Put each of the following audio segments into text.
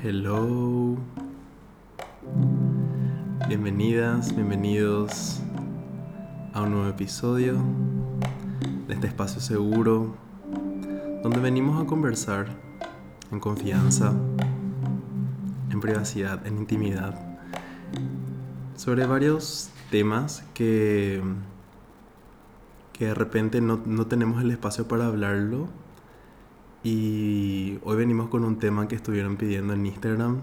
Hello. Bienvenidas, bienvenidos a un nuevo episodio de este espacio seguro donde venimos a conversar en confianza, en privacidad, en intimidad sobre varios temas que, que de repente no, no tenemos el espacio para hablarlo y hoy venimos con un tema que estuvieron pidiendo en Instagram.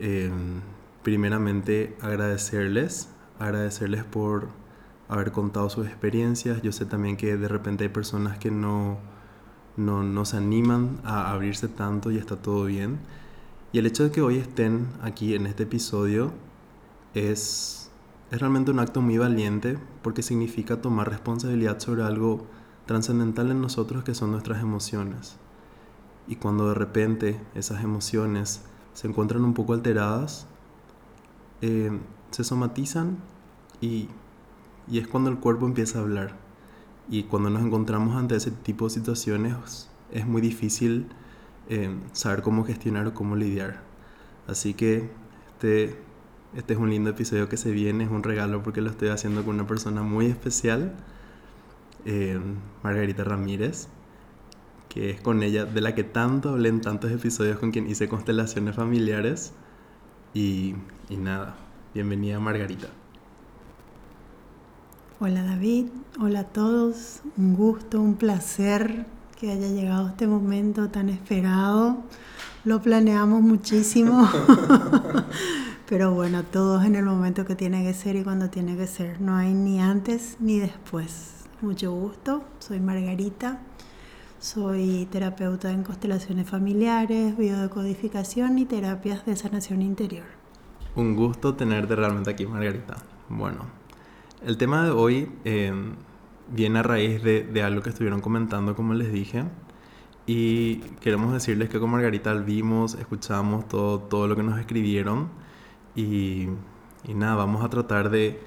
Em, primeramente agradecerles, agradecerles por haber contado sus experiencias. Yo sé también que de repente hay personas que no, no, se animan a abrirse tanto y está todo bien. Y el hecho de que hoy estén aquí en este episodio es, es realmente un acto muy valiente porque significa tomar responsabilidad sobre algo trascendental en nosotros que son nuestras emociones. Y cuando de repente esas emociones se encuentran un poco alteradas, eh, se somatizan y, y, es cuando el cuerpo empieza a hablar. Y cuando nos encontramos ante ese tipo de situaciones es muy difícil eh, saber cómo gestionar o cómo lidiar. Así que este, este es un lindo episodio que se viene, es un regalo porque lo estoy haciendo con una persona muy especial, eh, Margarita Ramírez que es con ella, de la que tanto hablé en tantos episodios con quien hice constelaciones familiares. Y, y nada, bienvenida Margarita. Hola David, hola a todos, un gusto, un placer que haya llegado este momento tan esperado. Lo planeamos muchísimo, pero bueno, todo es en el momento que tiene que ser y cuando tiene que ser. No hay ni antes ni después. Mucho gusto, soy Margarita soy terapeuta en constelaciones familiares, biodecodificación y terapias de sanación interior. Un gusto tenerte realmente aquí, Margarita. Bueno, el tema de hoy em, viene a raíz de, algo que estuvieron comentando, como les dije. Y queremos decirles que con Margarita vimos, escuchamos todo, todo lo que nos escribieron. Y, y nada, vamos a tratar de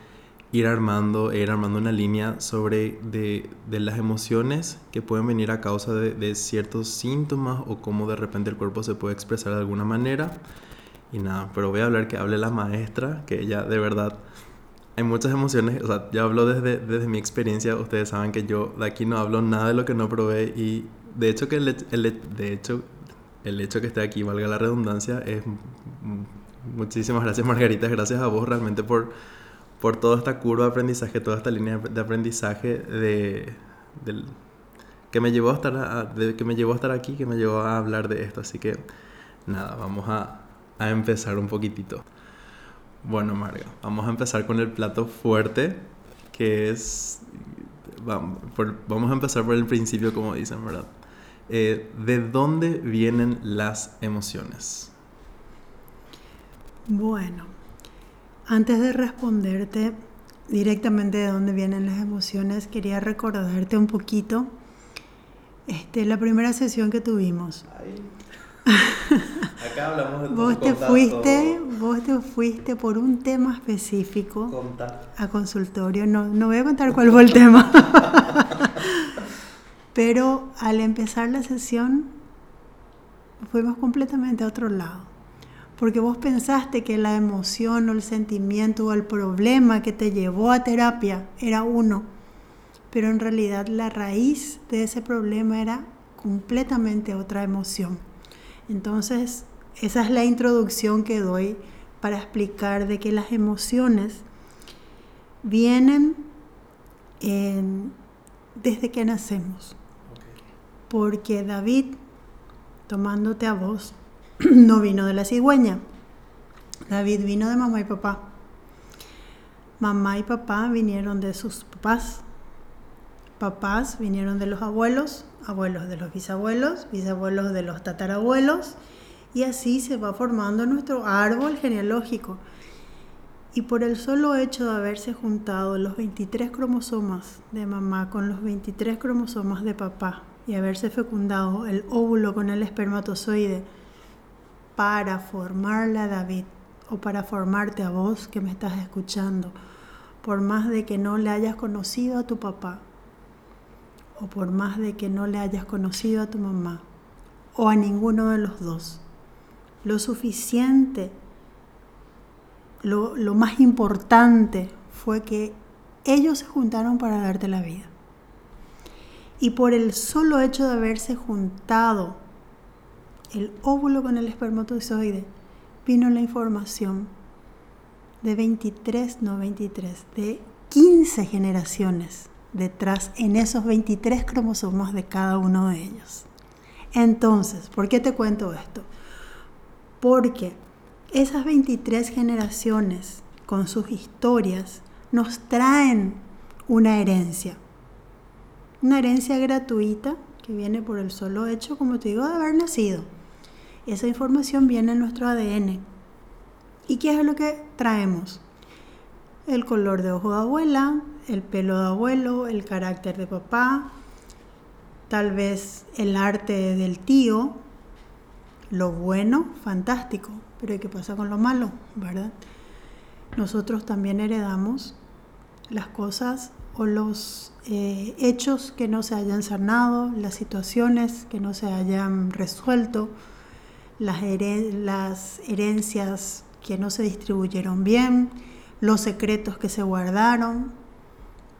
ir armando, ir armando una línea sobre de, de las emociones que pueden venir a causa de, de, ciertos síntomas o cómo de repente el cuerpo se puede expresar de alguna manera. Y nada, pero voy a hablar que hable la maestra, que ella de verdad hay muchas emociones, o sea, yo hablo desde, desde mi experiencia, ustedes saben que yo de aquí no hablo nada de lo que no probé. Y de hecho que el, el, de hecho, el hecho que esté aquí, valga la redundancia, es muchísimas gracias Margarita, gracias a vos realmente por por toda esta curva de aprendizaje, toda esta línea de aprendizaje de, que, me llevó a estar que me llevó a estar aquí, que me llevó a hablar de esto. Así que nada, vamos a, a empezar un poquitito. Bueno, Marga, vamos a empezar con el plato fuerte, que es... Vamos, vamos a empezar por el principio, como dicen, ¿verdad? Eh, ¿De dónde vienen las emociones? Bueno, antes de responderte directamente de dónde vienen las emociones, quería recordarte un poquito este, la primera sesión que tuvimos. Acá hablamos de vos te fuiste, vos te fuiste por un tema específico a consultorio. No, no voy a contar cuál fue el tema. Pero al empezar la sesión fuimos completamente a otro lado porque vos pensaste que la emoción o el sentimiento o el problema que te llevó a terapia era uno, pero en realidad la raíz de ese problema era completamente otra emoción. Entonces, esa es la introducción que doy para explicar de que las emociones vienen desde que nacemos. Porque David, tomándote a vos, no vino de la cigüeña. David vino de mamá y papá. Mamá y papá vinieron de sus papás. Papás vinieron de los abuelos, abuelos de los bisabuelos, bisabuelos de los tatarabuelos. Y así se va formando nuestro árbol genealógico. Y por el solo hecho de haberse juntado los 23 cromosomas de mamá con los 23 cromosomas de papá y haberse fecundado el óvulo con el espermatozoide, para formarla a David o para formarte a vos que me estás escuchando, por más de que no le hayas conocido a tu papá o por más de que no le hayas conocido a tu mamá o a ninguno de los dos. lo suficiente, lo, lo más importante fue que ellos se juntaron para darte la vida. Y por el solo hecho de haberse juntado el óvulo con el espermatozoide, vino la información de 23, no 23, de 15 generaciones detrás en esos 23 cromosomas de cada uno de ellos. Entonces, ¿por qué te cuento esto? Porque esas 23 generaciones con sus historias nos traen una herencia. Una herencia gratuita que viene por el solo hecho, como te digo, de haber nacido. Esa información viene en nuestro ADN. ¿Y qué es lo que traemos? El color de ojo de abuela, el pelo de abuelo, el carácter de papá, tal vez el arte del tío, lo bueno, fantástico, pero ¿qué pasa con lo malo, verdad? Nosotros también heredamos las cosas o los eh, hechos que no se hayan sanado, las situaciones que no se hayan resuelto, las, herencias que no se distribuyeron bien, los secretos que se guardaron,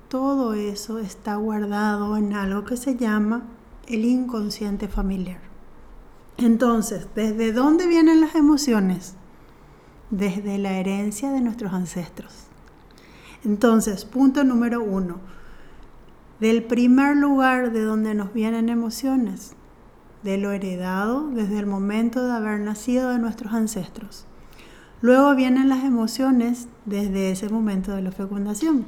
todo eso está guardado en algo que se llama el inconsciente familiar. Entonces, ¿desde dónde vienen las emociones? Desde la herencia de nuestros ancestros. Entonces, punto número uno, del primer lugar de donde nos vienen emociones, de lo heredado desde el momento de haber nacido de nuestros ancestros. Luego vienen las emociones desde ese momento de la fecundación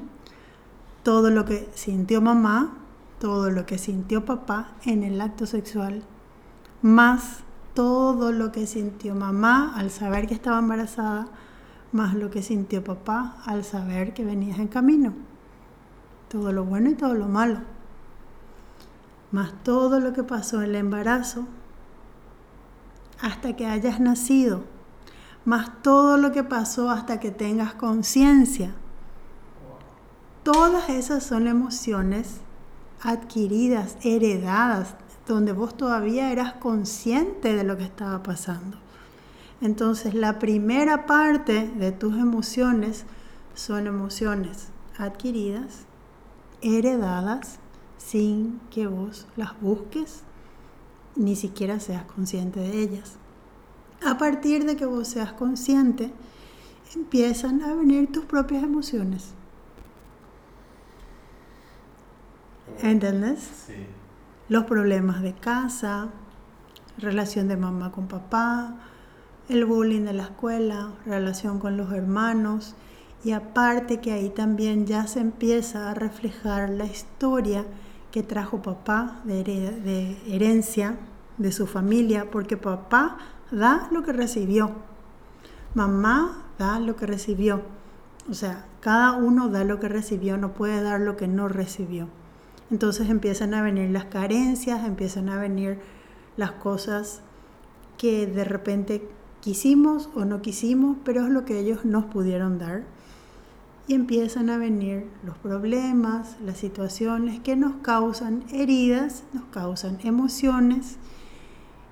todo lo que sintió mamá, todo lo que sintió papá en el acto sexual, más todo lo que sintió mamá al saber que estaba embarazada, más lo que sintió papá al saber que venías en camino. Todo lo bueno y todo lo malo. Más todo lo que pasó en el embarazo hasta que hayas nacido. Más todo lo que pasó hasta que tengas conciencia Todas esas son emociones adquiridas, heredadas, donde vos todavía eras consciente de lo que estaba pasando. Entonces la primera parte de tus emociones son emociones adquiridas, heredadas, sin que vos las busques, ni siquiera seas consciente de ellas. A partir de que vos seas consciente, empiezan a venir tus propias emociones. ¿Entendés? Sí. Los problemas de casa, relación de mamá con papá, el bullying de la escuela, relación con los hermanos y aparte que ahí también ya se empieza a reflejar la historia que trajo papá de, de herencia de su familia, porque papá da lo que recibió, mamá da lo que recibió, o sea, cada uno da lo que recibió, no puede dar lo que no recibió. Entonces empiezan a venir las carencias, empiezan a venir las cosas que de repente quisimos o no quisimos, pero es lo que ellos nos pudieron dar. Y empiezan a venir los problemas, las situaciones que nos causan heridas, nos causan emociones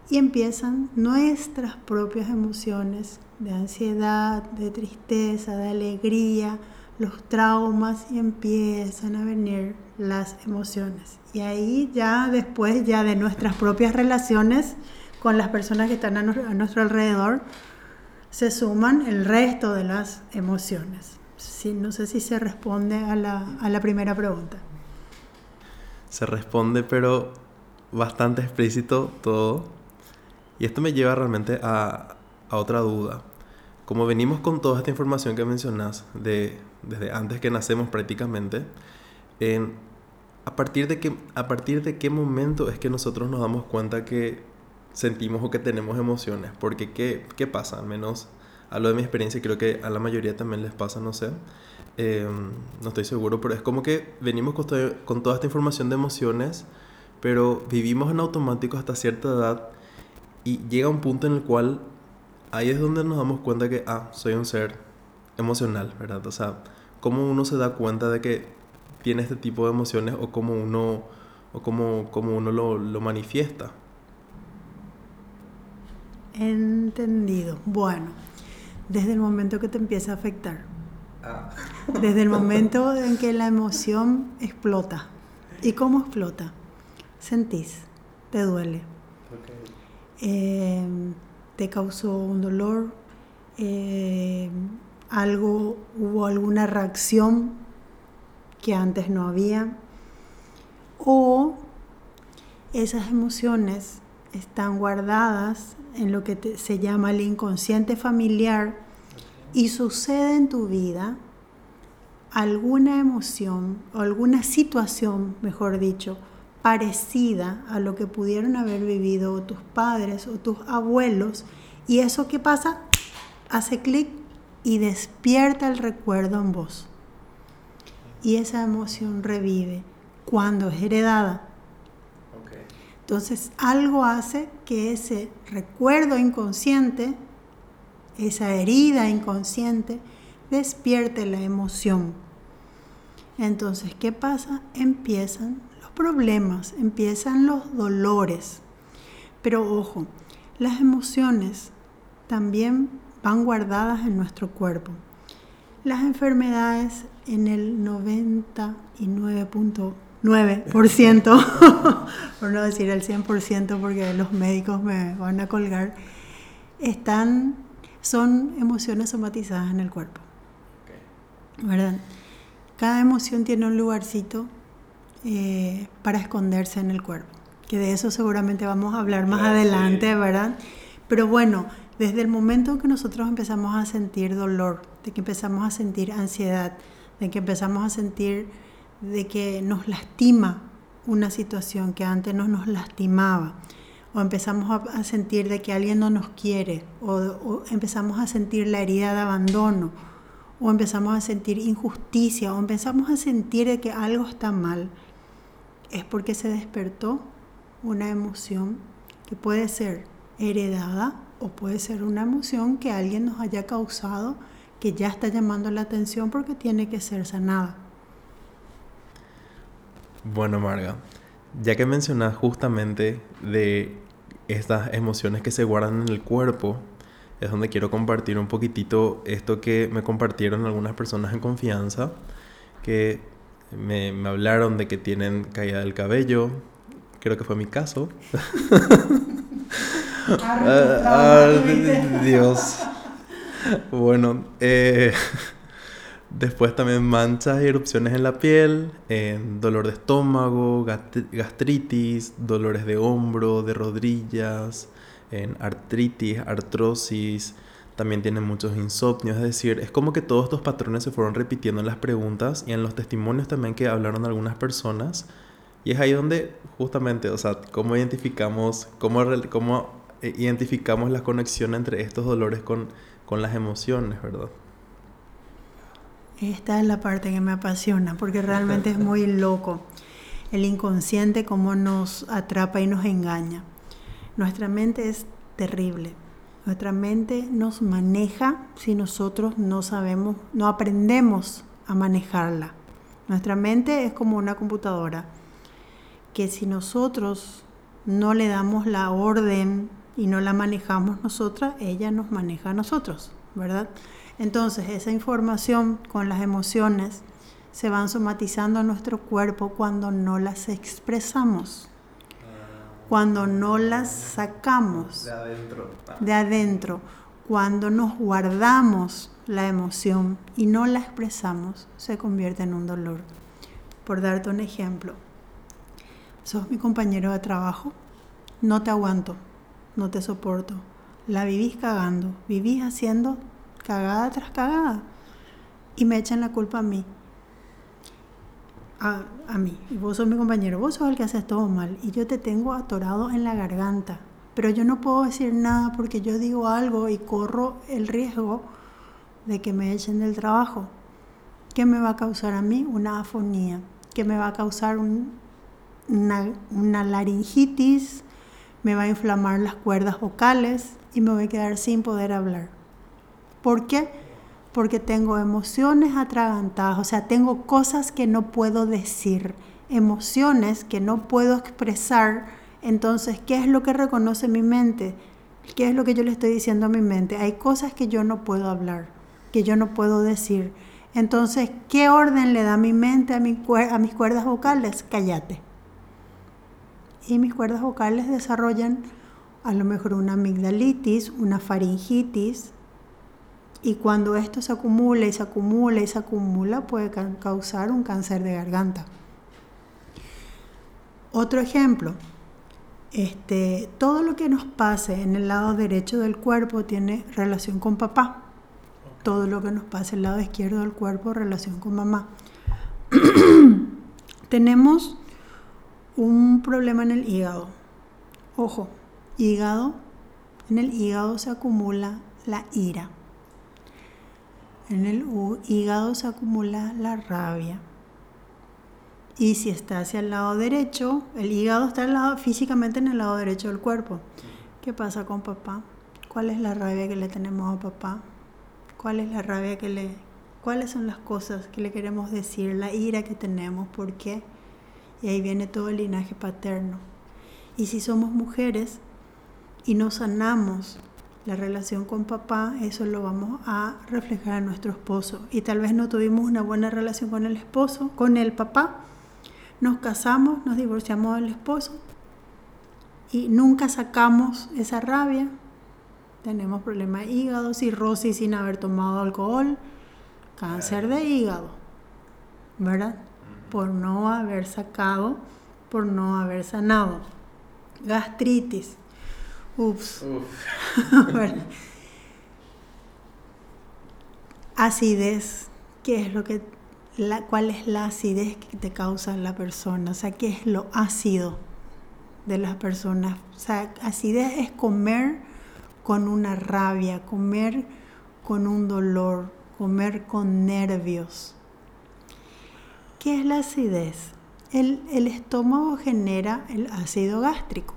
y empiezan nuestras propias emociones de ansiedad, de tristeza, de alegría, los traumas y empiezan a venir las emociones. Y ahí ya después ya de nuestras propias relaciones con las personas que están a, nuestro alrededor, se suman el resto de las emociones. No sé si se responde a la, a la primera pregunta. Se responde, pero bastante explícito todo. Y esto me lleva realmente a, a otra duda. Como venimos con toda esta información que mencionas de, desde antes que nacemos prácticamente, a, partir de qué, ¿a partir de qué momento es que nosotros nos damos cuenta que sentimos o que tenemos emociones? Porque ¿qué, qué pasa? Al menos hablo de mi experiencia, creo que a la mayoría también les pasa, no sé. Em, no estoy seguro, pero es como que venimos con, con toda esta información de emociones, pero vivimos en automático hasta cierta edad y llega un punto en el cual ahí es donde nos damos cuenta que, ah, soy un ser emocional, ¿verdad? O sea, cómo uno se da cuenta de que tiene este tipo de emociones o cómo uno, o cómo, cómo uno lo, lo manifiesta. Entendido. Bueno, desde el momento que te empieza a afectar. Ah. Desde el momento en que la emoción explota. ¿Y cómo explota? Sentís, te duele. Eh, te causó un dolor, eh, algo, hubo alguna reacción que antes no había, o esas emociones están guardadas en lo que se llama el inconsciente familiar y sucede en tu vida alguna emoción o alguna situación, mejor dicho, parecida a lo que pudieron haber vivido tus padres o tus abuelos y eso que pasa hace clic y despierta el recuerdo en vos. Y esa emoción revive cuando es heredada. Entonces algo hace que ese recuerdo inconsciente, esa herida inconsciente, despierte la emoción. Entonces, ¿qué pasa? Empiezan los problemas, empiezan los dolores. Pero ojo, las emociones también van guardadas en nuestro cuerpo. Las enfermedades en el 99.9%, por no decir el 100% porque los médicos me van a colgar, están, son emociones somatizadas en el cuerpo. ¿Verdad? Cada emoción tiene un lugarcito eh, para esconderse en el cuerpo, que de eso seguramente vamos a hablar más adelante, ¿verdad? Pero bueno, desde el momento que nosotros empezamos a sentir dolor, de que empezamos a sentir ansiedad, de que empezamos a sentir de que nos lastima una situación que antes no nos lastimaba, o empezamos a, sentir de que alguien no nos quiere, o, empezamos a sentir la herida de abandono, o empezamos a sentir injusticia, o empezamos a sentir de que algo está mal, es porque se despertó una emoción que puede ser heredada o puede ser una emoción que alguien nos haya causado que ya está llamando la atención porque tiene que ser sanada. Bueno, Marga, ya que mencionas justamente de estas emociones que se guardan en el cuerpo, es donde quiero compartir un poquitito esto que me compartieron algunas personas en confianza, que me, me hablaron de que tienen caída del cabello, creo que fue mi caso. Ah, Dios. Bueno, eh, después también manchas y erupciones en la piel, dolor de estómago, gastritis, dolores de hombro, de rodillas, en artritis, artrosis, también tienen muchos insomnios, es decir, es como que todos estos patrones se fueron repitiendo en las preguntas y en los testimonios también que hablaron algunas personas. Y es ahí donde justamente, o sea, cómo identificamos, cómo, cómo eh, identificamos la conexión entre estos dolores con, con las emociones, ¿verdad? Esta es la parte que me apasiona, porque realmente es muy loco. El inconsciente cómo nos atrapa y nos engaña. Nuestra mente es terrible. Nuestra mente nos maneja si nosotros no sabemos, no aprendemos a manejarla. Nuestra mente es como una computadora que si nosotros no le damos la orden y no la manejamos nosotras, ella nos maneja a nosotros, ¿verdad? Entonces esa información con las emociones se van somatizando a nuestro cuerpo cuando no las expresamos, cuando no las sacamos de adentro, de adentro cuando nos guardamos la emoción y no la expresamos, se convierte en un dolor. Por darte un ejemplo, sos mi compañero de trabajo, no te aguanto, no te soporto. La vivís cagando, vivís haciendo cagada tras cagada y me echan la culpa a mí. A, a, mí. Y vos sos mi compañero, vos sos el que haces todo mal y yo te tengo atorado en la garganta. Pero yo no puedo decir nada porque yo digo algo y corro el riesgo de que me echen del trabajo. ¿Qué me va a causar a mí? Una afonía. ¿Qué me va a causar una, una laringitis? me va a inflamar las cuerdas vocales y me voy a quedar sin poder hablar. ¿Por qué? Porque tengo emociones atragantadas, o sea, tengo cosas que no puedo decir, emociones que no puedo expresar. Entonces, ¿qué es lo que reconoce mi mente? ¿Qué es lo que yo le estoy diciendo a mi mente? Hay cosas que yo no puedo hablar, que yo no puedo decir. Entonces, ¿qué orden le da mi mente a, a mis cuerdas vocales? Cállate. Y mis cuerdas vocales desarrollan a lo mejor una amigdalitis, una faringitis, y cuando esto se acumula y se acumula y se acumula puede causar un cáncer de garganta. Otro ejemplo, este, todo lo que nos pase en el lado derecho del cuerpo tiene relación con papá. Todo lo que nos pase en el lado izquierdo del cuerpo relación con mamá. Tenemos un problema en el hígado. Ojo, hígado, en el hígado se acumula la ira. En el hígado se acumula la rabia. Y si está hacia el lado derecho, el hígado está físicamente en el lado derecho del cuerpo. ¿Qué pasa con papá? ¿Cuál es la rabia que le tenemos a papá? ¿Cuál es la rabia que le... ¿Cuáles son las cosas que le queremos decir? La ira que tenemos. ¿Por qué? Y ahí viene todo el linaje paterno. Y si somos mujeres y no sanamos la relación con papá, eso lo vamos a reflejar en nuestro esposo. Y tal vez no tuvimos una buena relación con el esposo, con el papá. Nos casamos, nos divorciamos del esposo y nunca sacamos esa rabia. Tenemos problemas de hígado, cirrosis sin haber tomado alcohol, cáncer de hígado, ¿verdad? Por no haber sacado, por no haber sanado. Gastritis Ups. acidez. ¿Qué es lo que la, cuál es la acidez que te causa la persona? O sea, ¿qué es lo ácido de las personas? O sea, acidez es comer con una rabia, comer con un dolor, comer con nervios. ¿Qué es la acidez? El, el estómago genera el ácido gástrico.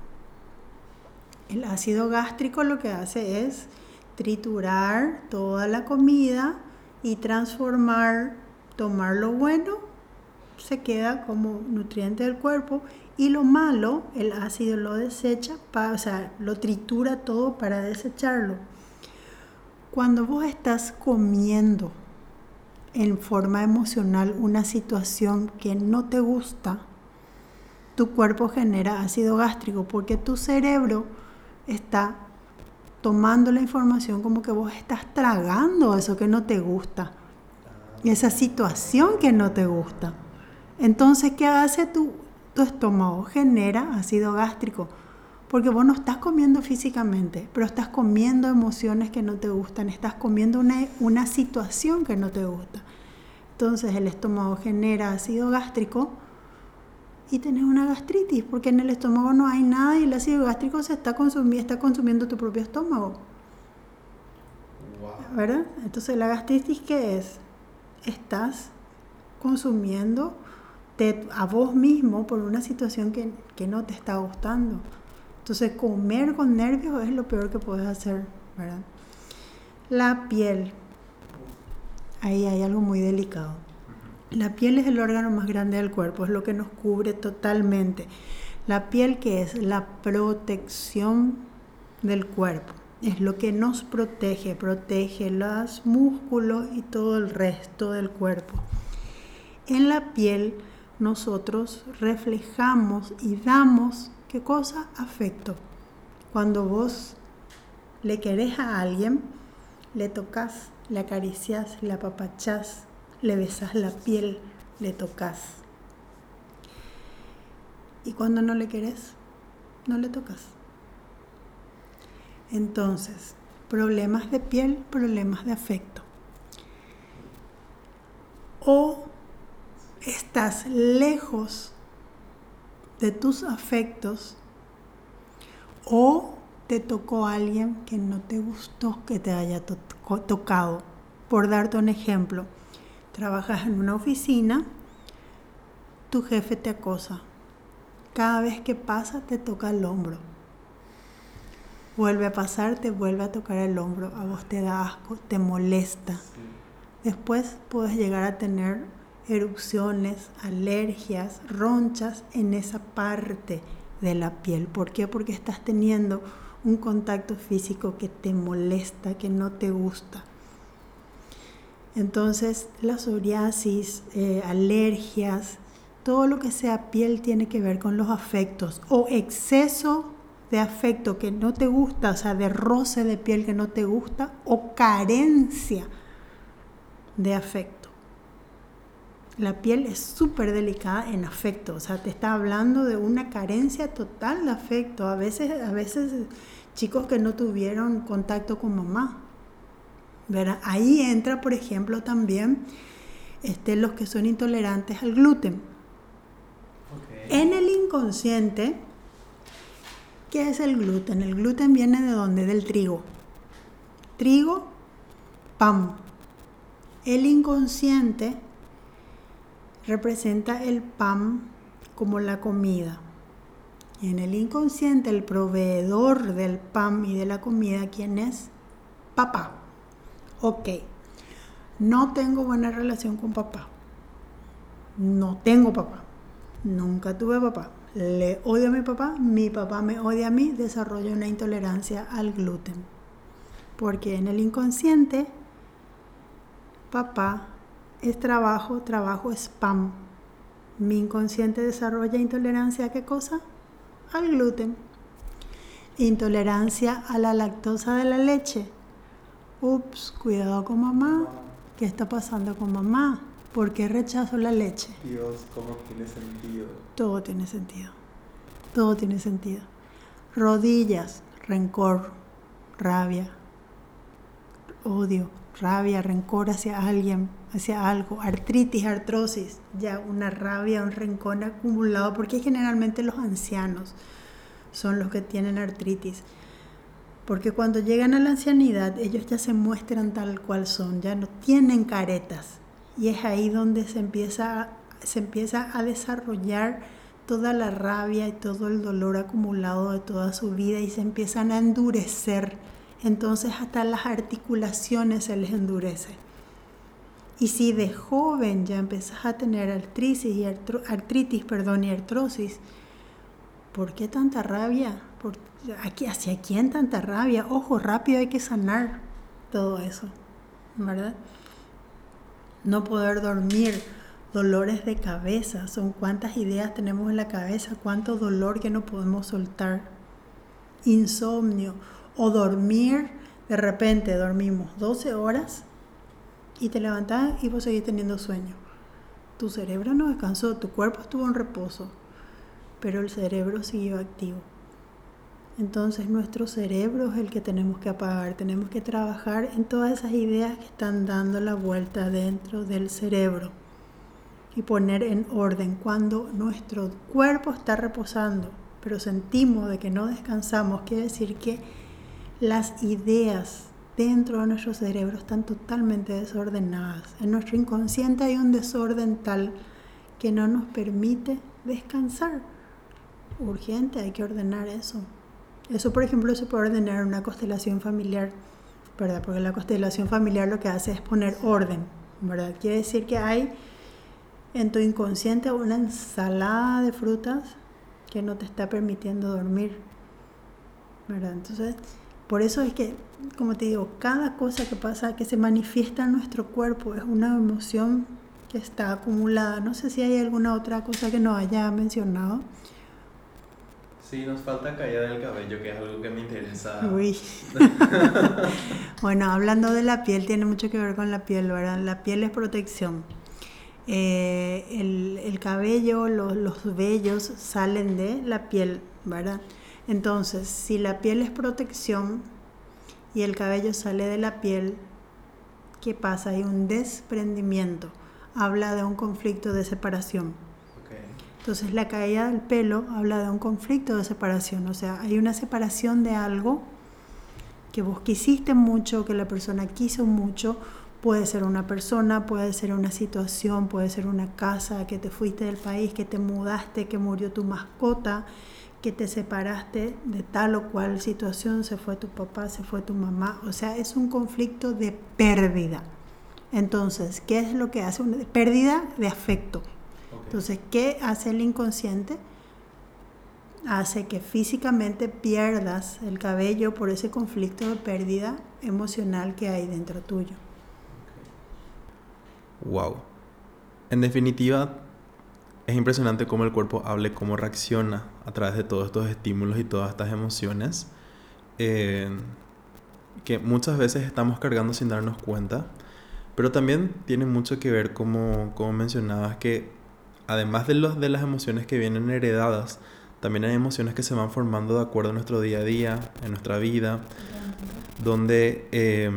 El ácido gástrico lo que hace es triturar toda la comida y transformar, tomar lo bueno, se queda como nutriente del cuerpo y lo malo, el ácido lo desecha, o sea, lo tritura todo para desecharlo. Cuando vos estás comiendo en forma emocional una situación que no te gusta, tu cuerpo genera ácido gástrico porque tu cerebro está tomando la información como que vos estás tragando eso que no te gusta, esa situación que no te gusta. Entonces, ¿qué hace tu, tu estómago? Genera ácido gástrico, porque vos no estás comiendo físicamente, pero estás comiendo emociones que no te gustan, estás comiendo una, una situación que no te gusta. Entonces el estómago genera ácido gástrico y tenés una gastritis, porque en el estómago no hay nada y el ácido gástrico se está consumiendo, está consumiendo tu propio estómago. ¿Verdad? Entonces la gastritis ¿qué es? Estás consumiendo a vos mismo por una situación que, que, no te está gustando. Entonces comer con nervios es lo peor que puedes hacer, ¿verdad? La piel. Ahí hay algo muy delicado. La piel es el órgano más grande del cuerpo, es lo que nos cubre totalmente. La piel que es la protección del cuerpo, es lo que nos protege, protege los músculos y todo el resto del cuerpo. En la piel nosotros reflejamos y damos, ¿qué cosa? Afecto. Cuando vos le querés a alguien, le tocas, le acaricias, le apapachás, le besas la piel, le tocas. Y cuando no le querés, no le tocas. Entonces, problemas de piel, problemas de afecto. O estás lejos de tus afectos o te tocó alguien que no te gustó que te haya tocado. Por darte un ejemplo, trabajas en una oficina, tu jefe te acosa. Cada vez que pasa te toca el hombro. Vuelve a pasar, te vuelve a tocar el hombro. A vos te da asco, te molesta. Después puedes llegar a tener erupciones, alergias, ronchas en esa parte de la piel. ¿Por qué? Porque estás teniendo un contacto físico que te molesta, que no te gusta. Entonces, la psoriasis, eh, alergias, todo lo que sea piel tiene que ver con los afectos o exceso de afecto que no te gusta, o sea, de roce de piel que no te gusta o carencia de afecto. La piel es súper delicada en afecto, o sea, te está hablando de una carencia total de afecto. A veces, a veces chicos que no tuvieron contacto con mamá. Ahí entra, por ejemplo, también este, los que son intolerantes al gluten. En el inconsciente, ¿qué es el gluten? El gluten viene de dónde? Del trigo. Trigo, pan. El inconsciente representa el pan como la comida. En el inconsciente, el proveedor del pan y de la comida, ¿quién es? Papá. Ok, no tengo buena relación con papá. No tengo papá. Nunca tuve papá. Le odio a mi papá, mi papá me odia a mí, desarrollo una intolerancia al gluten. Porque en el inconsciente, papá es trabajo, trabajo es pan. Mi inconsciente desarrolla intolerancia a qué cosa? Al gluten. Intolerancia a la lactosa de la leche. Ups, cuidado con mamá. ¿Qué está pasando con mamá? ¿Por qué rechazo la leche? Dios, ¿cómo tiene sentido? Todo tiene sentido. Todo tiene sentido. Rodillas, rencor, rabia, odio, rabia, rencor hacia alguien, hacia algo, artritis, artrosis, ya una rabia, un rencor acumulado, porque generalmente los ancianos son los que tienen artritis. Porque cuando llegan a la ancianidad, ellos ya se muestran tal cual son, ya no tienen caretas, y es ahí donde se empieza, se empieza a desarrollar toda la rabia y todo el dolor acumulado de toda su vida y se empiezan a endurecer. Entonces hasta las articulaciones se les endurece. Y si de joven ya empiezas a tener artritis y, artritis, perdón, y artrosis, ¿por qué tanta rabia? ¿Por, ¿Hacia quién tanta rabia? Ojo, rápido hay que sanar todo eso, ¿verdad? no poder dormir, dolores de cabeza, son cuántas ideas tenemos en la cabeza, cuánto dolor que no podemos soltar, insomnio o dormir, de repente dormimos 12 horas y te levantás y vos seguís teniendo sueño. Tu cerebro no descansó, tu cuerpo estuvo en reposo, pero el cerebro siguió activo. Entonces nuestro cerebro es el que tenemos que apagar, tenemos que trabajar en todas esas ideas que están dando la vuelta dentro del cerebro y poner en orden cuando nuestro cuerpo está reposando, pero sentimos de que no descansamos, quiere decir que las ideas dentro de nuestro cerebro están totalmente desordenadas. En nuestro inconsciente hay un desorden tal que no nos permite descansar. Urgente, hay que ordenar eso. Eso, por ejemplo, se puede ordenar en una constelación familiar, ¿verdad? Porque la constelación familiar lo que hace es poner orden, ¿verdad? Quiere decir que hay en tu inconsciente una ensalada de frutas que no te está permitiendo dormir, ¿verdad? Entonces, por eso es que, como te digo, cada cosa que pasa, que se manifiesta en nuestro cuerpo, es una emoción que está acumulada. No sé si hay alguna otra cosa que no haya mencionado. Sí, nos falta caída del cabello, que es algo que me interesa. Uy. bueno, hablando de la piel, tiene mucho que ver con la piel, ¿verdad? La piel es protección. Eh, el, cabello, los, los vellos salen de la piel, ¿verdad? Entonces, si la piel es protección y el cabello sale de la piel, ¿qué pasa? Hay un desprendimiento. Habla de un conflicto de separación. Entonces la caída del pelo habla de un conflicto de separación, o sea, hay una separación de algo que vos quisiste mucho, que la persona quiso mucho, puede ser una persona, puede ser una situación, puede ser una casa, que te fuiste del país, que te mudaste, que murió tu mascota, que te separaste de tal o cual situación, se fue tu papá, se fue tu mamá, o sea, es un conflicto de pérdida. Entonces, ¿qué es lo que hace? Una pérdida de afecto. Entonces, ¿qué hace el inconsciente? hace que físicamente pierdas el cabello por ese conflicto de pérdida emocional que hay dentro tuyo. Wow. En definitiva, es impresionante cómo el cuerpo habla, cómo reacciona a través de todos estos estímulos y todas estas emociones. Eh, que muchas veces estamos cargando sin darnos cuenta. Pero también tiene mucho que ver, como, como mencionabas, que además de, los, de las emociones que vienen heredadas, también hay emociones que se van formando de acuerdo a nuestro día a día, en nuestra vida, donde eh,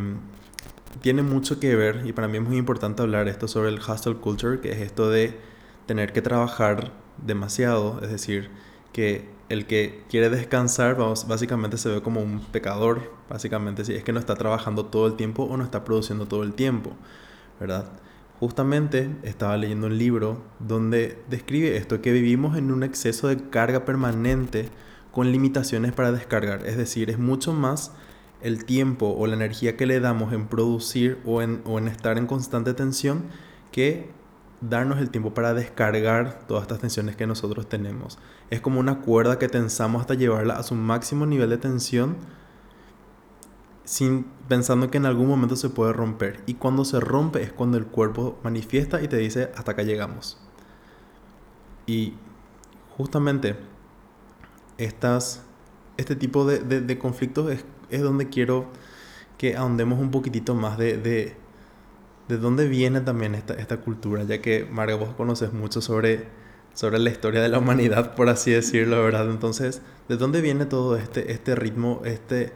tiene mucho que ver, y para mí es muy importante hablar esto sobre el hustle culture, que es esto de tener que trabajar demasiado, es decir, que el que quiere descansar básicamente se ve como un pecador, básicamente si es que no está trabajando todo el tiempo o no está produciendo todo el tiempo, ¿verdad? Justamente estaba leyendo un libro donde describe esto, que vivimos en un exceso de carga permanente con limitaciones para descargar. Es decir, es mucho más el tiempo o la energía que le damos en producir o en, estar en constante tensión que darnos el tiempo para descargar todas estas tensiones que nosotros tenemos. Es como una cuerda que tensamos hasta llevarla a su máximo nivel de tensión sin pensando que en algún momento se puede romper. Y cuando se rompe es cuando el cuerpo manifiesta y te dice hasta acá llegamos. Y justamente estas, este tipo de, de, conflictos es, es, donde quiero que ahondemos un poquitito más de, de, de dónde viene también esta, esta cultura, ya que Mario, vos conoces mucho sobre, sobre la historia de la humanidad, por así decirlo, ¿verdad? Entonces, ¿de dónde viene todo este, este ritmo, este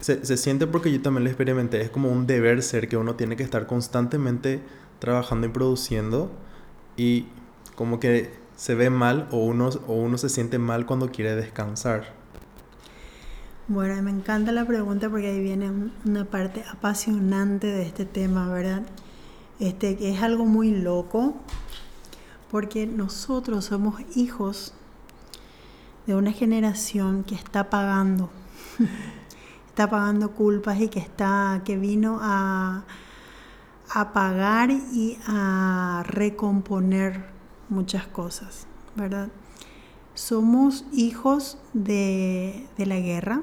se, siente porque yo también lo experimenté, es como un deber ser que uno tiene que estar constantemente trabajando y produciendo y como que se ve mal o uno, o uno se siente mal cuando quiere descansar. Bueno, me encanta la pregunta porque ahí viene una parte apasionante de este tema, ¿verdad? Este, que es algo muy loco porque nosotros somos hijos de una generación que está pagando está pagando culpas y que está que vino a, a pagar y a recomponer muchas cosas, ¿verdad? Somos hijos de, de la guerra,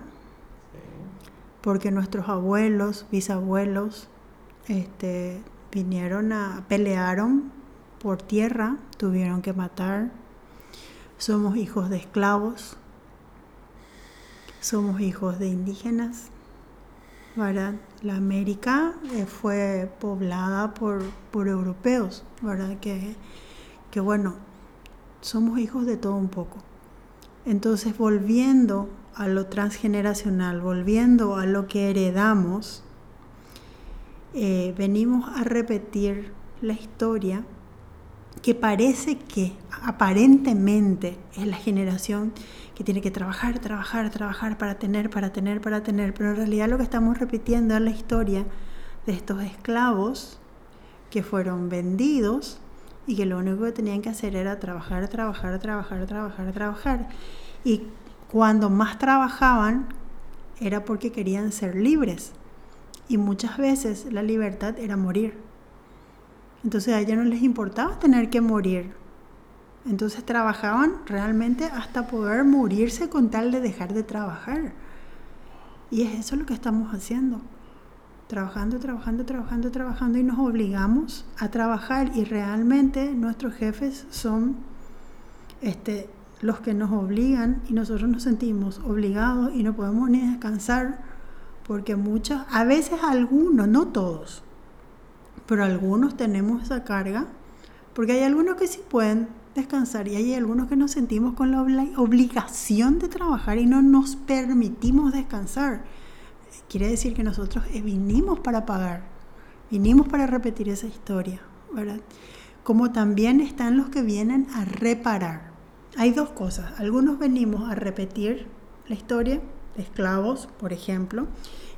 porque nuestros abuelos, bisabuelos, este, vinieron a, pelearon por tierra, tuvieron que matar. Somos hijos de esclavos, somos hijos de indígenas, ¿verdad? La América eh, fue poblada por, por europeos, ¿verdad? Que, que bueno, somos hijos de todo un poco. Entonces, volviendo a lo transgeneracional, volviendo a lo que heredamos, eh, venimos a repetir la historia que parece que aparentemente es la generación que tiene que trabajar, trabajar, trabajar para tener, para tener, para tener, pero en realidad lo que estamos repitiendo es la historia de estos esclavos que fueron vendidos y que lo único que tenían que hacer era trabajar, trabajar, trabajar, trabajar, trabajar. Y cuando más trabajaban era porque querían ser libres. Y muchas veces la libertad era morir. Entonces a ellos no les importaba tener que morir, entonces trabajaban realmente hasta poder morirse con tal de dejar de trabajar. Y es eso lo que estamos haciendo. Trabajando, trabajando, trabajando, trabajando y nos obligamos a trabajar y realmente nuestros jefes son este, los que nos obligan y nosotros nos sentimos obligados y no podemos ni descansar porque muchos, a veces algunos, no todos, pero algunos tenemos esa carga porque hay algunos que sí pueden descansar y hay algunos que nos sentimos con la obligación de trabajar y no nos permitimos descansar. Quiere decir que nosotros eh, vinimos para pagar, vinimos para repetir esa historia, ¿verdad? Como también están los que vienen a reparar. Hay dos cosas. Algunos venimos a repetir la historia esclavos, por ejemplo,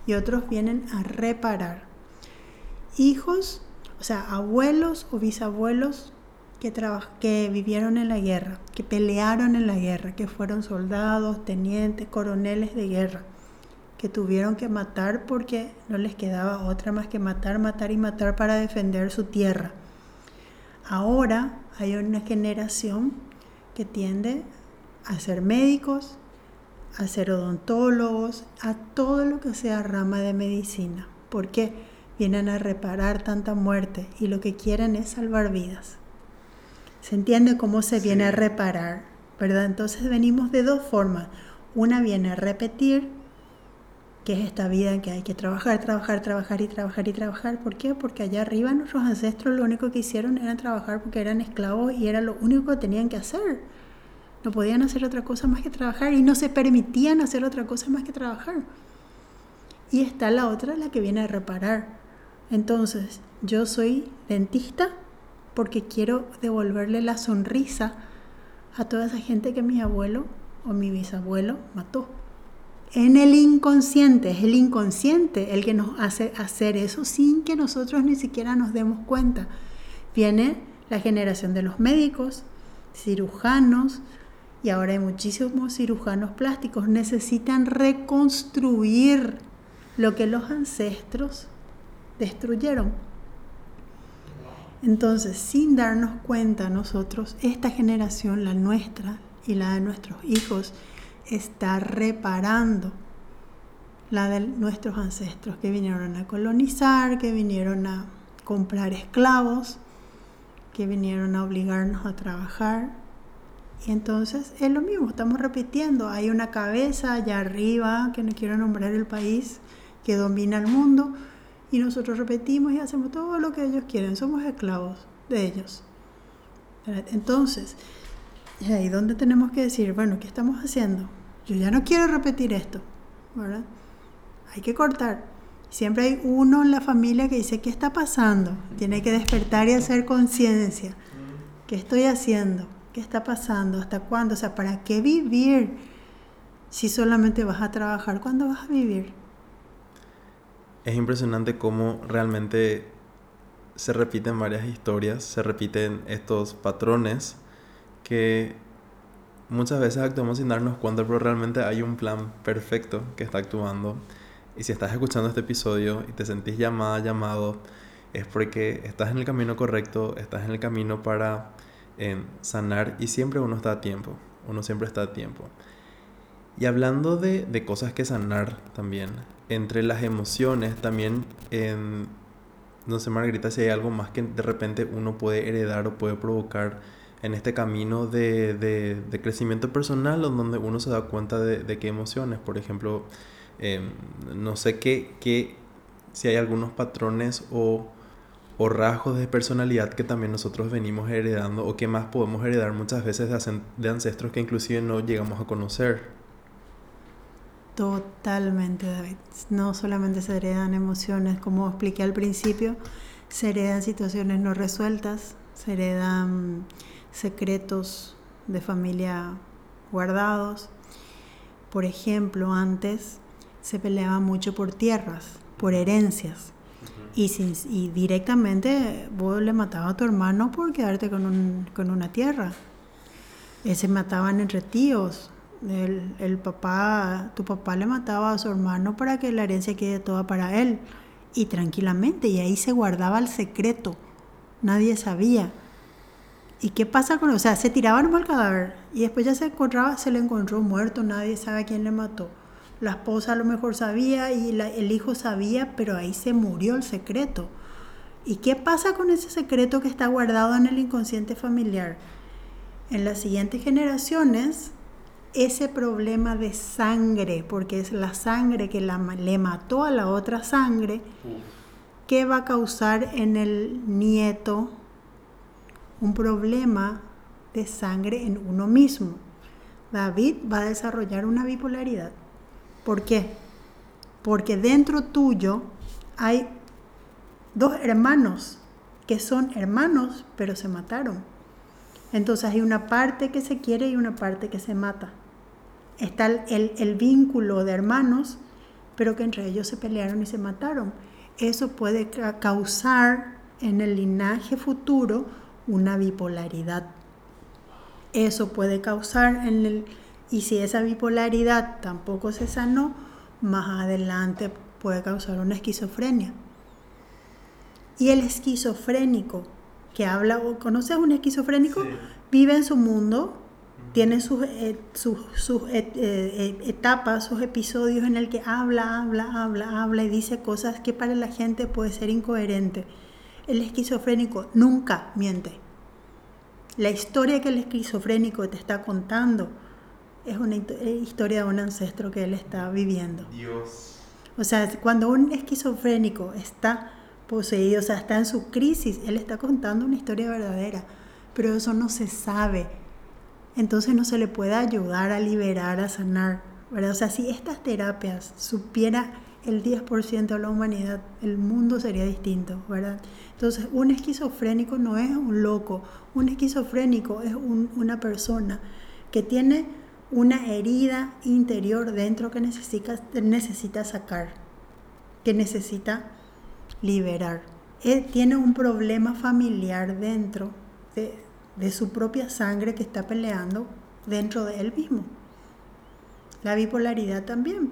y otros vienen a reparar. Hijos, o sea, abuelos o bisabuelos que, vivieron en la guerra, que pelearon en la guerra, que fueron soldados, tenientes, coroneles de guerra, que tuvieron que matar porque no les quedaba otra más que matar, matar y matar para defender su tierra. Ahora hay una generación que tiende a ser médicos, a ser odontólogos, a todo lo que sea rama de medicina. porque Vienen a reparar tanta muerte y lo que quieren es salvar vidas. ¿Se entiende cómo se viene a reparar? ¿Verdad? Entonces venimos de dos formas. Una viene a repetir, que es esta vida en que hay que trabajar, trabajar, trabajar y trabajar y trabajar. ¿Por qué? Porque allá arriba nuestros ancestros lo único que hicieron era trabajar porque eran esclavos y era lo único que tenían que hacer. No podían hacer otra cosa más que trabajar y no se permitían hacer otra cosa más que trabajar. Y está la otra, la que viene a reparar. Entonces, yo soy dentista porque quiero devolverle la sonrisa a toda esa gente que mi abuelo o mi bisabuelo mató. En el inconsciente, es el inconsciente el que nos hace hacer eso sin que nosotros ni siquiera nos demos cuenta. Viene la generación de los médicos, cirujanos, y ahora hay muchísimos cirujanos plásticos, necesitan reconstruir lo que los ancestros destruyeron. Entonces, sin darnos cuenta nosotros, esta generación, la nuestra y la de nuestros hijos, está reparando la de nuestros ancestros que vinieron a colonizar, que vinieron a comprar esclavos, que vinieron a obligarnos a trabajar. Y entonces es lo mismo, estamos repitiendo, hay una cabeza allá arriba, que no quiero nombrar el país, que domina el mundo, y nosotros repetimos y hacemos todo lo que ellos quieren, somos esclavos de ellos. Entonces, ahí donde tenemos que decir, bueno, ¿qué estamos haciendo? Yo ya no quiero repetir esto, ¿verdad? Hay que cortar. Siempre hay uno en la familia que dice, ¿qué está pasando? Tiene que despertar y hacer conciencia. ¿Qué estoy haciendo? ¿Qué está pasando? ¿Hasta cuándo? O sea, ¿para qué vivir si solamente vas a trabajar? ¿Cuándo vas a vivir? Es impresionante cómo realmente se repiten varias historias, se repiten estos patrones que muchas veces actuamos sin darnos cuenta, pero realmente hay un plan perfecto que está actuando. Y si estás escuchando este episodio y te sentís llamada, llamado, es porque estás en el camino correcto, estás en el camino para eh, sanar y siempre uno está a tiempo, uno siempre está a tiempo. Y hablando de, de cosas que sanar también, entre las emociones también, no sé Margarita, si hay algo más que de repente uno puede heredar o puede provocar en este camino de, de, crecimiento personal donde uno se da cuenta de, qué emociones, por ejemplo, em, no sé qué, qué, si hay algunos patrones o, o rasgos de personalidad que también nosotros venimos heredando o que más podemos heredar muchas veces de ancestros que inclusive no llegamos a conocer. Totalmente, David. No solamente se heredan emociones, como expliqué al principio, se heredan situaciones no resueltas, se heredan secretos de familia guardados. Por ejemplo, antes se peleaba mucho por tierras, por herencias. Y, y directamente vos le matabas a tu hermano por quedarte con, un, con una tierra. Eh, se mataban entre tíos, el, el, papá, tu papá le mataba a su hermano para que la herencia quede toda para él. Y tranquilamente, y ahí se guardaba el secreto. Nadie sabía. ¿Y qué pasa con O sea, se tiraban el cadáver y después ya se encontraba, se le encontró muerto, nadie sabe quién le mató. La esposa a lo mejor sabía y el hijo sabía, pero ahí se murió el secreto. ¿Y qué pasa con ese secreto que está guardado en el inconsciente familiar? En las siguientes generaciones ese problema de sangre, porque es la sangre que le mató a la otra sangre, que va a causar en el nieto un problema de sangre en uno mismo. David va a desarrollar una bipolaridad. ¿Por qué? Porque dentro tuyo hay dos hermanos que son hermanos, pero se mataron. Entonces hay una parte que se quiere y una parte que se mata está el, vínculo de hermanos, pero que entre ellos se pelearon y se mataron. Eso puede causar en el linaje futuro una bipolaridad. Eso puede causar en el... Y si esa bipolaridad tampoco se sanó, más adelante puede causar una esquizofrenia. Y el esquizofrénico que habla, ¿conoces un esquizofrénico? Vive en su mundo, tiene sus, eh, sus, sus eh, eh, etapas, sus episodios en el que habla, habla, habla, habla y dice cosas que para la gente puede ser incoherente. El esquizofrénico nunca miente. La historia que el esquizofrénico te está contando es una historia de un ancestro que él está viviendo. Dios. O sea, cuando un esquizofrénico está poseído, o sea, está en su crisis, él está contando una historia verdadera, pero eso no se sabe. Entonces no se le puede ayudar a liberar, a sanar, ¿verdad? O sea, si estas terapias supiera el 10% de la humanidad, el mundo sería distinto, ¿verdad? Entonces, un esquizofrénico no es un loco, un esquizofrénico es una persona que tiene una herida interior dentro que necesita, necesita sacar, que necesita liberar. Él tiene un problema familiar dentro de, de su propia sangre que está peleando dentro de él mismo. La bipolaridad también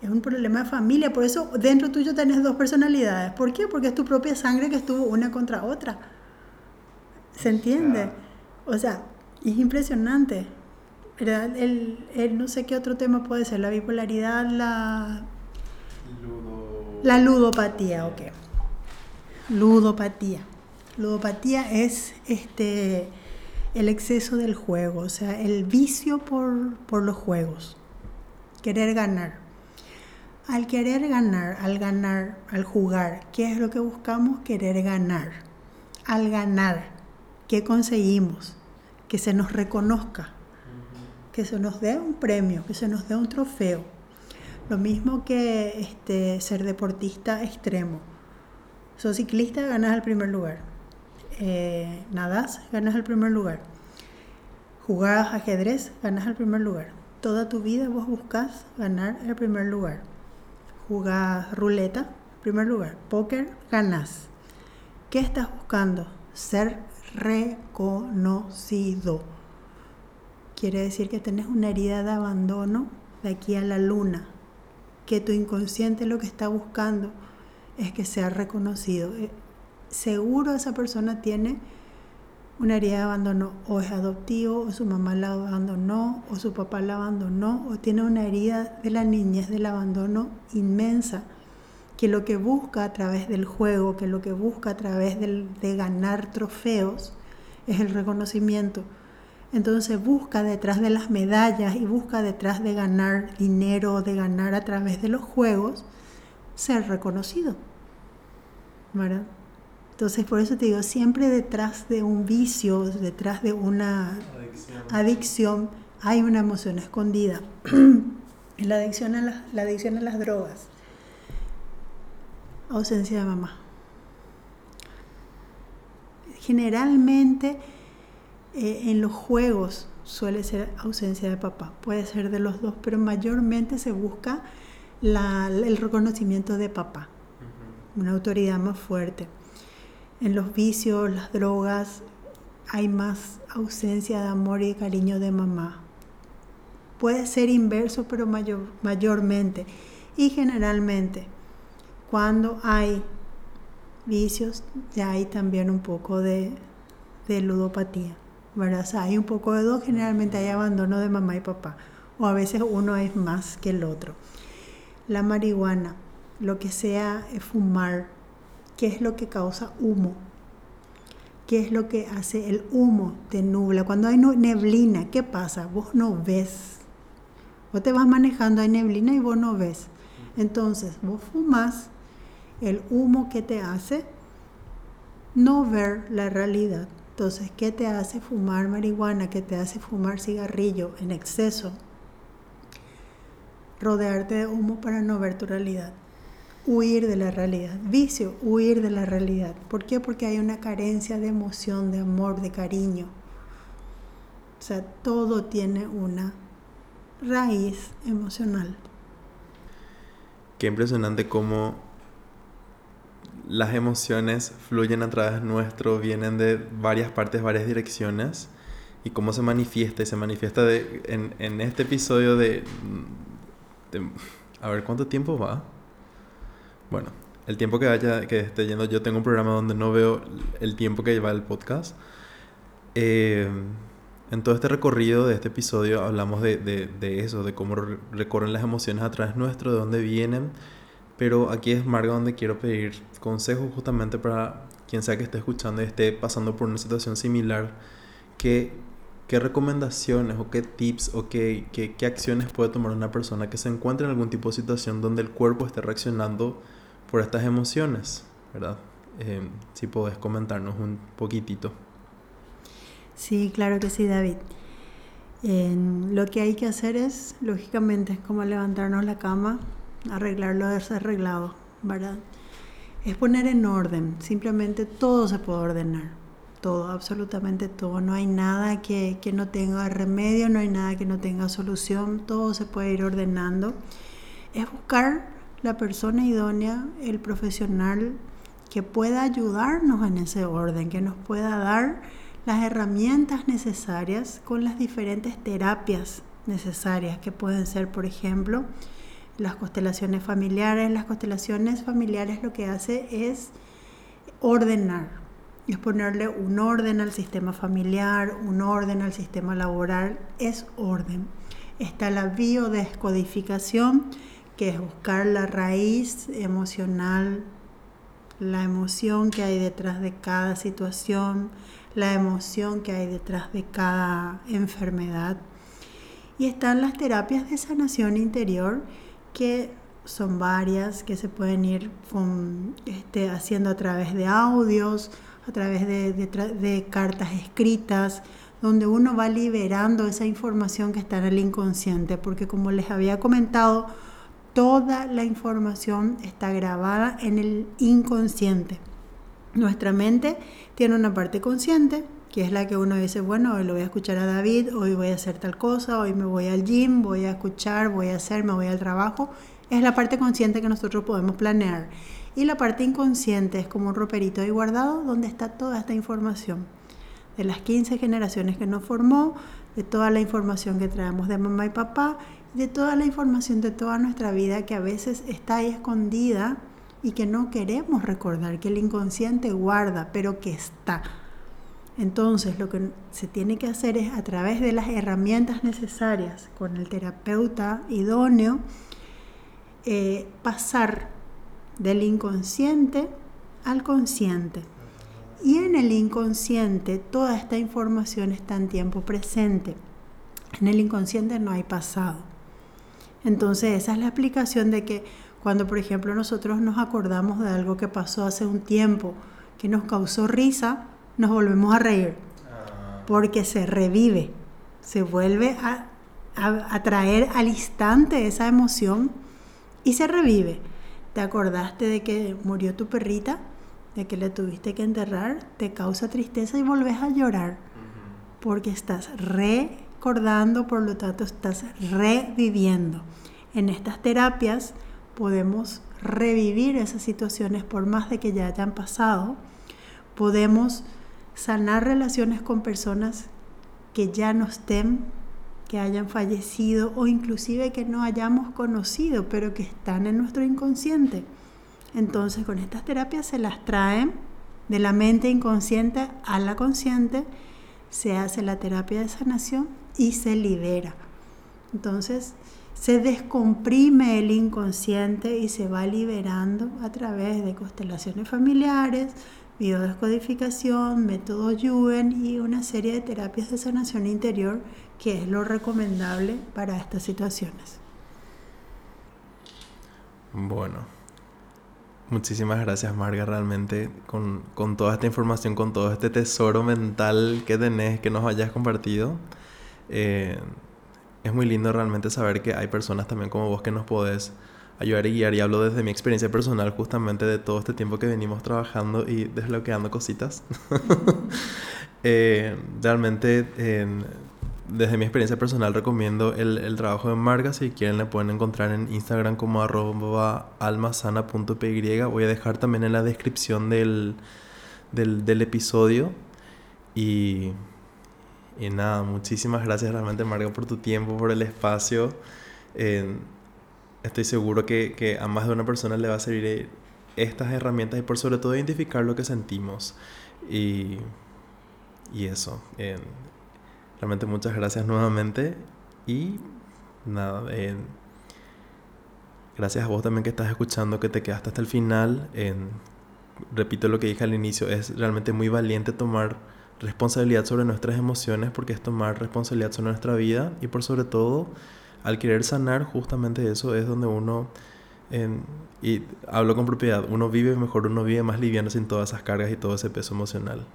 es un problema de familia, por eso dentro tuyo tenés dos personalidades. ¿Por qué? Porque es tu propia sangre que estuvo una contra otra. ¿Se entiende? O sea, es impresionante. ¿verdad? El, el, no sé qué otro tema puede ser, la bipolaridad, la... La ludopatía, ok. Ludopatía. Ludopatía es este, el exceso del juego, o sea, el vicio por, por los juegos. Querer ganar. Al querer ganar, al ganar, al jugar, ¿qué es lo que buscamos? Querer ganar. Al ganar, ¿qué conseguimos? Que se nos reconozca, que se nos dé un premio, que se nos dé un trofeo. Lo mismo que este, ser deportista extremo. Sos ciclista, ganas el primer lugar. Eh, nadas, ganas el primer lugar. Jugás ajedrez, ganas el primer lugar. Toda tu vida vos buscas ganar el primer lugar. Jugás ruleta, primer lugar. Póker, ganas. ¿Qué estás buscando? Ser reconocido Quiere decir que tenés una herida de abandono de aquí a la luna, que tu inconsciente lo que está buscando es que sea reconocido. Seguro esa persona tiene una herida de abandono, o es adoptivo, o su mamá la abandonó, o su papá la abandonó, o tiene una herida de la niñez del abandono inmensa, que lo que busca a través del juego, que lo que busca a través de ganar trofeos, es el reconocimiento entonces busca detrás de las medallas y busca detrás de ganar dinero, de ganar a través de los juegos, ser reconocido. ¿Verdad? Entonces por eso te digo, siempre detrás de un vicio, detrás de una adicción, hay una emoción escondida. la, adicción a las, la adicción a las drogas. Ausencia de mamá. Generalmente eh, en los juegos suele ser ausencia de papá, puede ser de los dos, pero mayormente se busca el reconocimiento de papá, una autoridad más fuerte. En los vicios, las drogas, hay más ausencia de amor y cariño de mamá. Puede ser inverso, pero mayor, mayormente. Y generalmente, cuando hay vicios, ya hay también un poco de ludopatía hay un poco de dos, generalmente hay abandono de mamá y papá, o a veces uno es más que el otro. La marihuana, lo que sea es fumar, ¿qué es lo que causa humo? ¿Qué es lo que hace el humo? Te nubla. Cuando hay neblina, ¿qué pasa? Vos no ves. Vos te vas manejando, hay neblina y vos no ves. Entonces, vos fumas, el humo que te hace no ver la realidad. Entonces, ¿qué te hace fumar marihuana? ¿Qué te hace fumar cigarrillo en exceso? Rodearte de humo para no ver tu realidad. Huir de la realidad. Vicio, huir de la realidad. ¿Por qué? Porque hay una carencia de emoción, de amor, de cariño. O sea, todo tiene una raíz emocional. Qué impresionante cómo las emociones fluyen a través nuestro, vienen de varias partes, varias direcciones, y cómo se manifiesta, y se manifiesta de, en, en, este episodio de, A ver, ¿cuánto tiempo va? Bueno, el tiempo que vaya, que esté yendo, yo tengo un programa donde no veo el tiempo que lleva el podcast. Eh, En todo este recorrido de este episodio hablamos de, de, de eso, de cómo recorren las emociones a través nuestro, de dónde vienen. Pero aquí es Marga donde quiero pedir consejos justamente para quien sea que esté escuchando y esté pasando por una situación similar. ¿Qué, qué recomendaciones o qué tips o qué, qué, qué acciones puede tomar una persona que se encuentre en algún tipo de situación donde el cuerpo esté reaccionando por estas emociones? ¿Verdad? Eh, si podés comentarnos un poquitito. Sí, claro que sí, David. lo que hay que hacer es, lógicamente, es como levantarnos la cama, arreglar lo desarreglado, ¿verdad? Es poner en orden, simplemente todo se puede ordenar, todo, absolutamente todo. No hay nada que, que no tenga remedio, no hay nada que no tenga solución, todo se puede ir ordenando. Es buscar la persona idónea, el profesional que pueda ayudarnos en ese orden, que nos pueda dar las herramientas necesarias con las diferentes terapias necesarias, que pueden ser, por ejemplo, las constelaciones familiares. Las constelaciones familiares lo que hace es ordenar, es ponerle un orden al sistema familiar, un orden al sistema laboral, es orden. Está la biodescodificación, que es buscar la raíz emocional, la emoción que hay detrás de cada situación, la emoción que hay detrás de cada enfermedad. Y están las terapias de sanación interior, que son varias, que se pueden ir este, haciendo a través de audios, a través de, de cartas escritas, donde uno va liberando esa información que está en el inconsciente, porque como les había comentado, toda la información está grabada en el inconsciente. Nuestra mente tiene una parte consciente, que es la que uno dice, bueno, hoy lo voy a escuchar a David, hoy voy a hacer tal cosa, hoy me voy al gym, voy a escuchar, voy a hacer, me voy al trabajo. Es la parte consciente que nosotros podemos planear. Y la parte inconsciente es como un roperito ahí guardado donde está toda esta información. De las 15 generaciones que nos formó, de toda la información que traemos de mamá y papá, de toda la información de toda nuestra vida que a veces está ahí escondida y que no queremos recordar, que el inconsciente guarda, pero que está. Entonces lo que se tiene que hacer es a través de las herramientas necesarias con el terapeuta idóneo, eh, pasar del inconsciente al consciente. Y en el inconsciente toda esta información está en tiempo presente. En el inconsciente no hay pasado. Entonces esa es la explicación de que cuando, por ejemplo, nosotros nos acordamos de algo que pasó hace un tiempo que nos causó risa, nos volvemos a reír. Ah. Porque se revive, se vuelve a, a, traer al instante esa emoción y se revive. ¿Te acordaste de que murió tu perrita? De que le tuviste que enterrar, te causa tristeza y volvés a llorar. Porque estás recordando, por lo tanto estás reviviendo. En estas terapias podemos revivir esas situaciones por más de que ya hayan pasado, podemos sanar relaciones con personas que ya no estén, que hayan fallecido o inclusive que no hayamos conocido, pero que están en nuestro inconsciente. Entonces con estas terapias se las traen de la mente inconsciente a la consciente, se hace la terapia de sanación y se libera. Entonces, se descomprime el inconsciente y se va liberando a través de constelaciones familiares, biodescodificación, método Yuen y una serie de terapias de sanación interior que es lo recomendable para estas situaciones. Bueno, muchísimas gracias Marga, realmente con, con, toda esta información, con todo este tesoro mental que tenés, que nos hayas compartido. Eh, es muy lindo realmente saber que hay personas también como vos que nos podés ayudar y guiar. Y hablo desde mi experiencia personal justamente de todo este tiempo que venimos trabajando y desbloqueando cositas. eh, realmente, desde mi experiencia personal, recomiendo el, el, trabajo de Marga. Si quieren, le pueden encontrar en Instagram como arroba almasana.py. Voy a dejar también en la descripción del, del, del episodio. Y y nada, muchísimas gracias realmente Marga por tu tiempo, por el espacio. estoy seguro que, que, a más de una persona le va a servir estas herramientas y por sobre todo identificar lo que sentimos. Y, y eso. Realmente muchas gracias nuevamente y nada, eh, gracias a vos también que estás escuchando, que te quedaste hasta el final. repito lo que dije al inicio, es realmente muy valiente tomar responsabilidad sobre nuestras emociones porque es tomar responsabilidad sobre nuestra vida y por sobre todo al querer sanar justamente eso es donde uno y hablo con propiedad uno vive mejor uno vive más liviano sin todas esas cargas y todo ese peso emocional.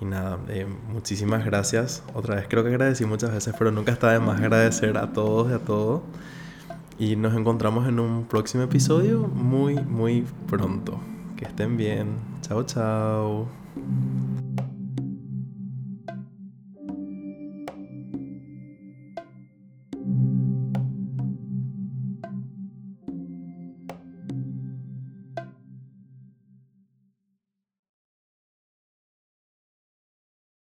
Y nada eh, muchísimas gracias. Otra vez creo que agradecí muchas veces pero nunca está de más agradecer a todos y a todo. Y nos encontramos en un próximo episodio muy muy pronto. Que estén bien. Chao chao